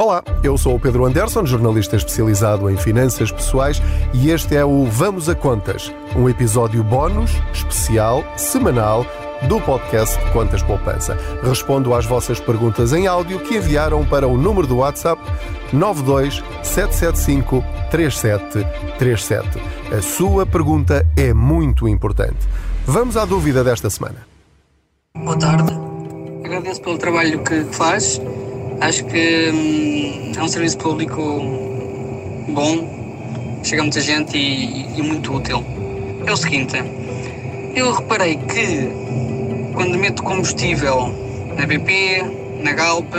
Olá, eu sou o Pedro Anderson, jornalista especializado em finanças pessoais, e este é o Vamos a Contas, um episódio bónus, especial, semanal do podcast Contas Poupança. Respondo às vossas perguntas em áudio que enviaram para o número do WhatsApp 92 775 3737. A sua pergunta é muito importante. Vamos à dúvida desta semana. Boa tarde. Agradeço pelo trabalho que faz Acho que hum, é um serviço público bom, chega muita gente e, e, muito útil. É o seguinte, eu reparei que quando meto combustível na BP, na Galp,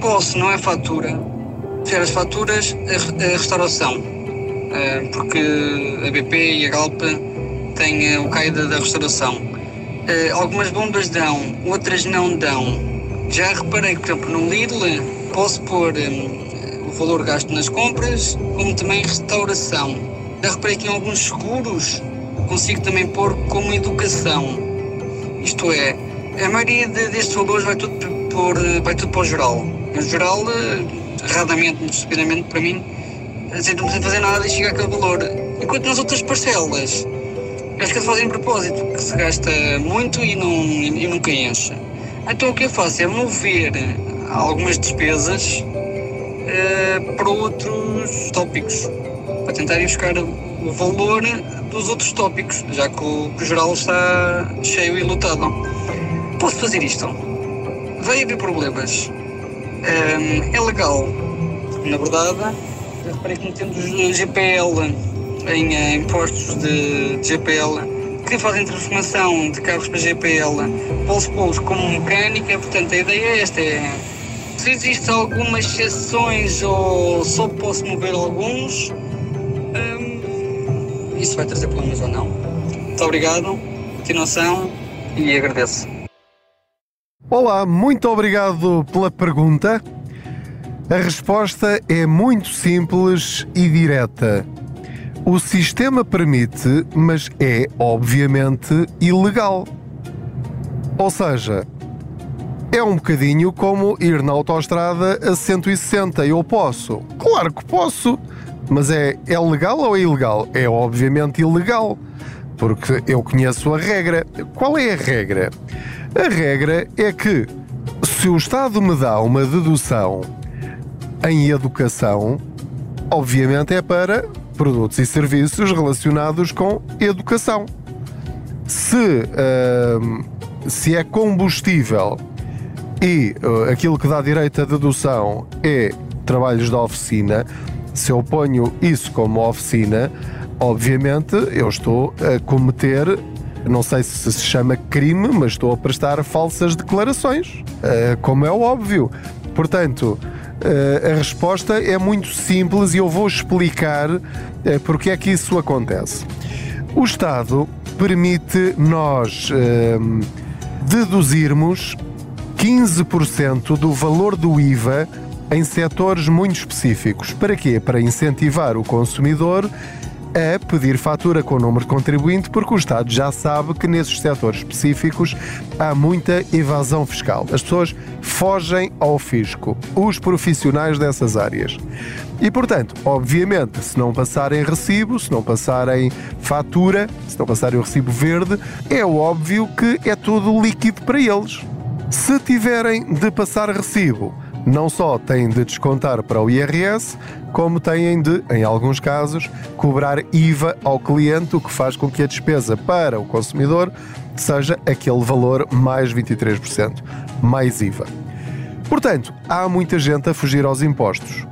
posso, não é fatura, fechar as faturas a, a restauração, uh, porque a BP e a Galp têm o caída da restauração. Uh, algumas bombas dão, outras não dão já reparei que, por exemplo, no Lidl posso pôr um, o valor gasto nas compras, como também restauração. Já reparei que em alguns seguros consigo também pôr como educação. Isto é, a maioria de, destes valores vai tudo, por, vai tudo para o geral. No geral, eh, erradamente, muito estupidamente para mim, assim, não precisa fazer nada e chega aquele valor. Enquanto nas outras parcelas, acho que eles fazem propósito, que se gasta muito e, não, e nunca enche. Então o que eu faço é mover algumas despesas uh, para outros tópicos, para tentar ir buscar o valor dos outros tópicos, já que o, que o geral está cheio e lotado. Posso fazer isto? Vai haver problemas. Um, é legal, na verdade. Reparei que metendo GPL em, em impostos de, de GPL que fazem transformação de carros para GPL para polos como mecânica, portanto a ideia é esta, é se existem algumas exceções ou só posso mover alguns, hum, isso vai trazer problemas ou não. Muito obrigado, continuação e agradeço. Olá, muito obrigado pela pergunta. A resposta é muito simples e direta. O sistema permite, mas é, obviamente, ilegal. Ou seja, é um bocadinho como ir na autoestrada a 160. Eu posso? Claro que posso. Mas é, é legal ou é ilegal? É obviamente ilegal. Porque eu conheço a regra. Qual é a regra? A regra é que se o Estado me dá uma dedução em educação, obviamente é para produtos e serviços relacionados com educação. Se, uh, se é combustível e uh, aquilo que dá direito à dedução é trabalhos da oficina, se eu ponho isso como oficina, obviamente eu estou a cometer, não sei se se chama crime, mas estou a prestar falsas declarações, uh, como é óbvio. Portanto, Uh, a resposta é muito simples e eu vou explicar uh, porque é que isso acontece. O Estado permite nós uh, deduzirmos 15% do valor do IVA em setores muito específicos. Para quê? Para incentivar o consumidor a pedir fatura com o número de contribuinte, porque o Estado já sabe que nesses setores específicos há muita evasão fiscal. As pessoas fogem ao fisco, os profissionais dessas áreas. E, portanto, obviamente, se não passarem recibo, se não passarem fatura, se não passarem o recibo verde, é óbvio que é tudo líquido para eles. Se tiverem de passar recibo, não só têm de descontar para o IRS, como têm de, em alguns casos, cobrar IVA ao cliente, o que faz com que a despesa para o consumidor seja aquele valor mais 23%, mais IVA. Portanto, há muita gente a fugir aos impostos.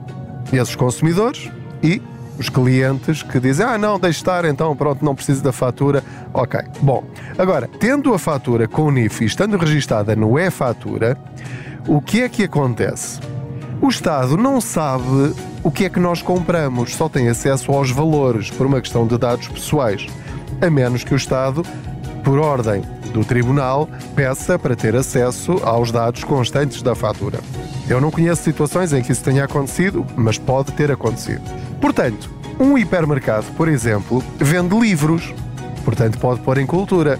Esses consumidores e os clientes que dizem: Ah, não, deixe estar, então pronto, não preciso da fatura. Ok. Bom, agora, tendo a fatura com o NIF e estando registada no e-fatura, o que é que acontece? O Estado não sabe o que é que nós compramos, só tem acesso aos valores por uma questão de dados pessoais, a menos que o Estado, por ordem do Tribunal, peça para ter acesso aos dados constantes da fatura. Eu não conheço situações em que isso tenha acontecido, mas pode ter acontecido. Portanto, um hipermercado, por exemplo, vende livros, portanto pode pôr em cultura.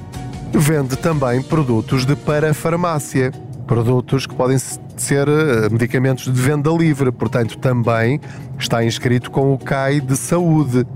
Vende também produtos de parafarmácia produtos que podem ser eh, medicamentos de venda livre, portanto, também está inscrito com o CAI de saúde.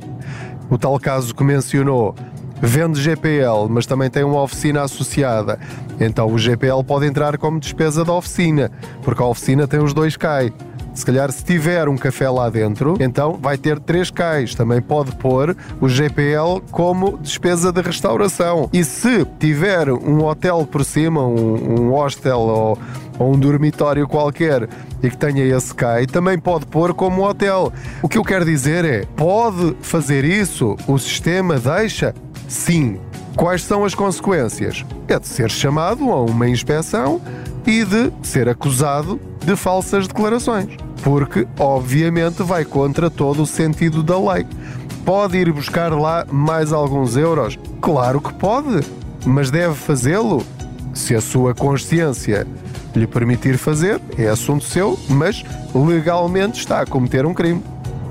O tal caso que mencionou vende GPL, mas também tem uma oficina associada, então o GPL pode entrar como despesa da oficina, porque a oficina tem os dois CAI. Se calhar, se tiver um café lá dentro, então vai ter três cais. Também pode pôr o GPL como despesa de restauração. E se tiver um hotel por cima, um, um hostel ou, ou um dormitório qualquer e que tenha esse CAI, também pode pôr como hotel. O que eu quero dizer é: pode fazer isso? O sistema deixa? Sim. Quais são as consequências? É de ser chamado a uma inspeção e de ser acusado de falsas declarações porque obviamente vai contra todo o sentido da lei. Pode ir buscar lá mais alguns euros? Claro que pode, mas deve fazê-lo se a sua consciência lhe permitir fazer, é assunto seu, mas legalmente está a cometer um crime.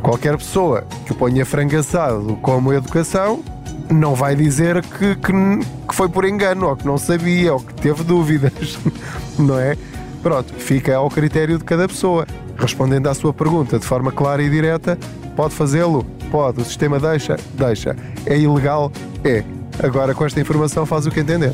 Qualquer pessoa que o ponha frangaçado como educação não vai dizer que, que, que foi por engano, ou que não sabia, ou que teve dúvidas, não é? Pronto, fica ao critério de cada pessoa. Respondendo à sua pergunta de forma clara e direta, pode fazê-lo? Pode. O sistema deixa? Deixa. É ilegal? É. Agora, com esta informação, faz o que entender.